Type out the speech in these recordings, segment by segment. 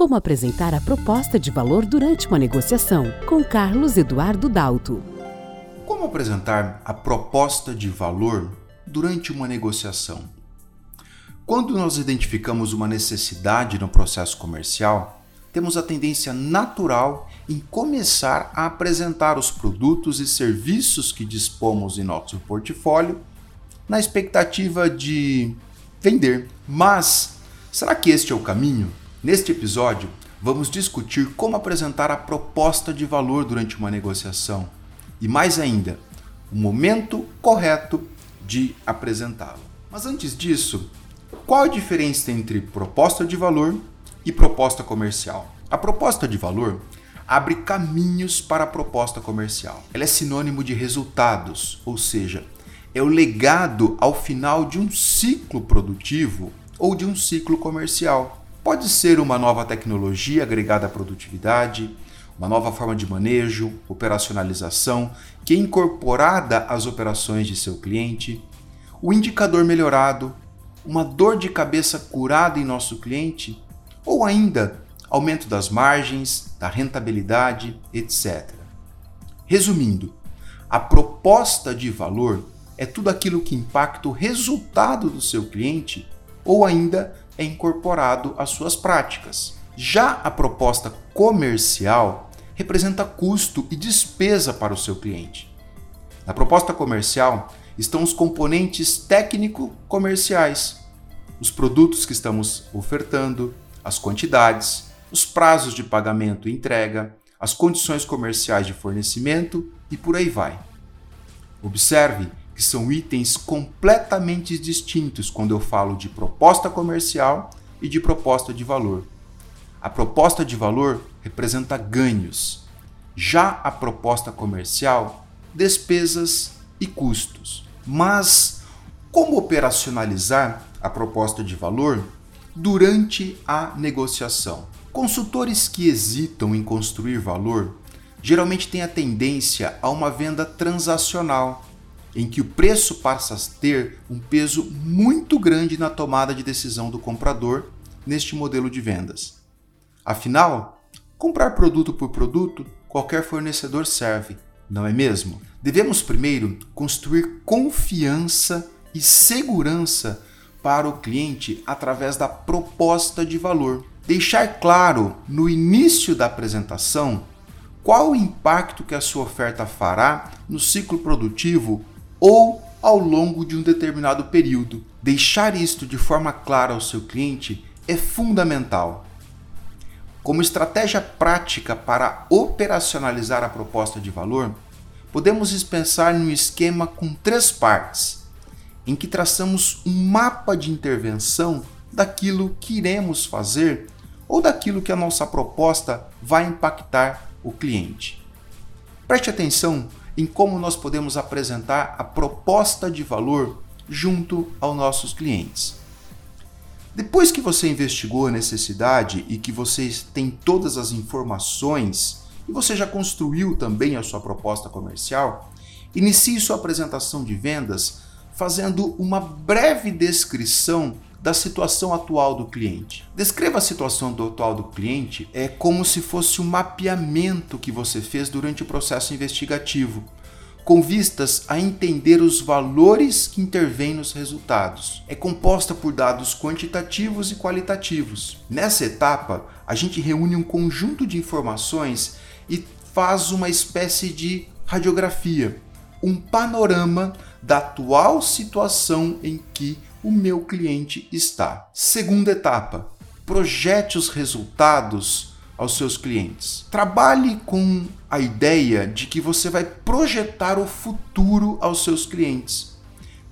Como apresentar a proposta de valor durante uma negociação, com Carlos Eduardo Dalto. Como apresentar a proposta de valor durante uma negociação? Quando nós identificamos uma necessidade no processo comercial, temos a tendência natural em começar a apresentar os produtos e serviços que dispomos em nosso portfólio na expectativa de vender. Mas será que este é o caminho? Neste episódio, vamos discutir como apresentar a proposta de valor durante uma negociação e, mais ainda, o momento correto de apresentá-la. Mas antes disso, qual a diferença entre proposta de valor e proposta comercial? A proposta de valor abre caminhos para a proposta comercial. Ela é sinônimo de resultados, ou seja, é o legado ao final de um ciclo produtivo ou de um ciclo comercial. Pode ser uma nova tecnologia agregada à produtividade, uma nova forma de manejo, operacionalização que é incorporada às operações de seu cliente, o indicador melhorado, uma dor de cabeça curada em nosso cliente, ou ainda aumento das margens, da rentabilidade, etc. Resumindo, a proposta de valor é tudo aquilo que impacta o resultado do seu cliente ou ainda é incorporado às suas práticas. Já a proposta comercial representa custo e despesa para o seu cliente. Na proposta comercial estão os componentes técnico-comerciais, os produtos que estamos ofertando, as quantidades, os prazos de pagamento e entrega, as condições comerciais de fornecimento e por aí vai. Observe que são itens completamente distintos quando eu falo de proposta comercial e de proposta de valor. A proposta de valor representa ganhos, já a proposta comercial, despesas e custos. Mas como operacionalizar a proposta de valor durante a negociação? Consultores que hesitam em construir valor geralmente têm a tendência a uma venda transacional em que o preço passa a ter um peso muito grande na tomada de decisão do comprador neste modelo de vendas. Afinal, comprar produto por produto, qualquer fornecedor serve, não é mesmo? Devemos primeiro construir confiança e segurança para o cliente através da proposta de valor. Deixar claro no início da apresentação qual o impacto que a sua oferta fará no ciclo produtivo ou ao longo de um determinado período. Deixar isto de forma clara ao seu cliente é fundamental. Como estratégia prática para operacionalizar a proposta de valor, podemos dispensar num esquema com três partes, em que traçamos um mapa de intervenção daquilo que iremos fazer ou daquilo que a nossa proposta vai impactar o cliente. Preste atenção em como nós podemos apresentar a proposta de valor junto aos nossos clientes. Depois que você investigou a necessidade e que você tem todas as informações e você já construiu também a sua proposta comercial, inicie sua apresentação de vendas fazendo uma breve descrição da situação atual do cliente. Descreva a situação do atual do cliente é como se fosse um mapeamento que você fez durante o processo investigativo, com vistas a entender os valores que intervêm nos resultados. É composta por dados quantitativos e qualitativos. Nessa etapa, a gente reúne um conjunto de informações e faz uma espécie de radiografia, um panorama da atual situação em que o meu cliente está. Segunda etapa: projete os resultados aos seus clientes. Trabalhe com a ideia de que você vai projetar o futuro aos seus clientes.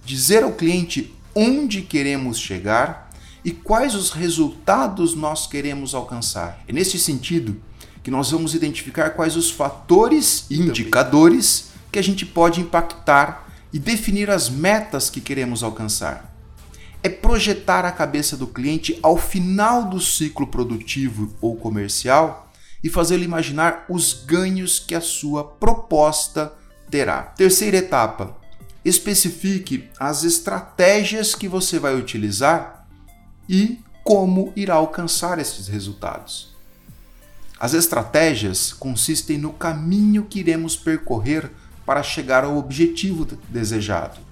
Dizer ao cliente onde queremos chegar e quais os resultados nós queremos alcançar. É nesse sentido que nós vamos identificar quais os fatores e indicadores que a gente pode impactar e definir as metas que queremos alcançar é projetar a cabeça do cliente ao final do ciclo produtivo ou comercial e fazê-lo imaginar os ganhos que a sua proposta terá. Terceira etapa: especifique as estratégias que você vai utilizar e como irá alcançar esses resultados. As estratégias consistem no caminho que iremos percorrer para chegar ao objetivo desejado.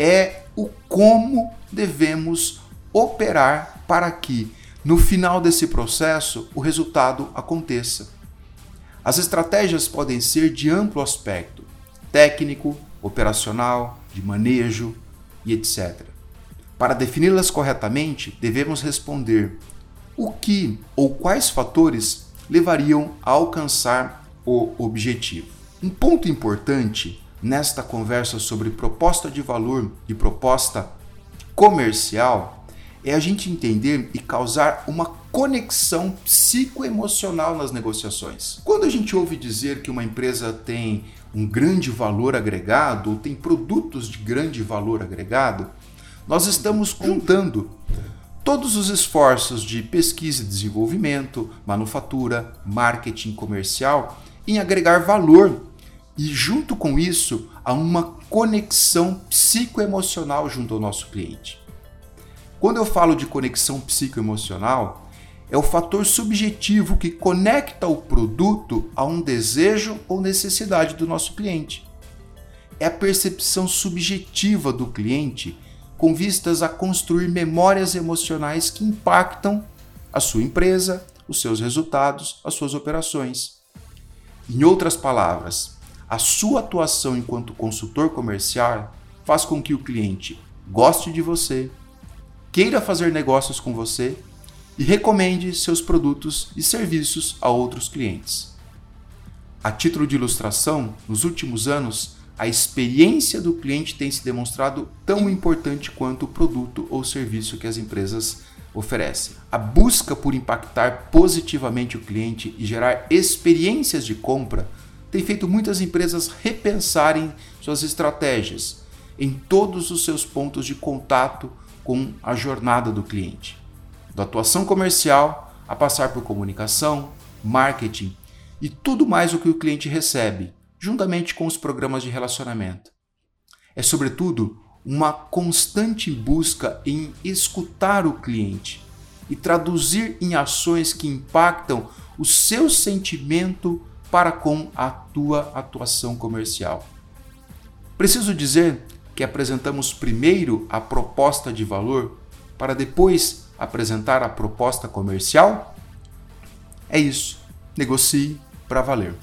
É o como devemos operar para que, no final desse processo, o resultado aconteça. As estratégias podem ser de amplo aspecto: técnico, operacional, de manejo e etc. Para defini-las corretamente, devemos responder o que ou quais fatores levariam a alcançar o objetivo. Um ponto importante nesta conversa sobre proposta de valor e proposta comercial é a gente entender e causar uma conexão psicoemocional nas negociações. Quando a gente ouve dizer que uma empresa tem um grande valor agregado ou tem produtos de grande valor agregado, nós estamos contando todos os esforços de pesquisa e desenvolvimento, manufatura, marketing comercial em agregar valor e, junto com isso, há uma conexão psicoemocional junto ao nosso cliente. Quando eu falo de conexão psicoemocional, é o fator subjetivo que conecta o produto a um desejo ou necessidade do nosso cliente. É a percepção subjetiva do cliente com vistas a construir memórias emocionais que impactam a sua empresa, os seus resultados, as suas operações. Em outras palavras, a sua atuação enquanto consultor comercial faz com que o cliente goste de você, queira fazer negócios com você e recomende seus produtos e serviços a outros clientes. A título de ilustração, nos últimos anos, a experiência do cliente tem se demonstrado tão importante quanto o produto ou serviço que as empresas oferecem. A busca por impactar positivamente o cliente e gerar experiências de compra tem feito muitas empresas repensarem suas estratégias em todos os seus pontos de contato com a jornada do cliente, da atuação comercial a passar por comunicação, marketing e tudo mais o que o cliente recebe, juntamente com os programas de relacionamento. É, sobretudo, uma constante busca em escutar o cliente e traduzir em ações que impactam o seu sentimento para com a tua atuação comercial. Preciso dizer que apresentamos primeiro a proposta de valor para depois apresentar a proposta comercial? É isso. Negocie para valer.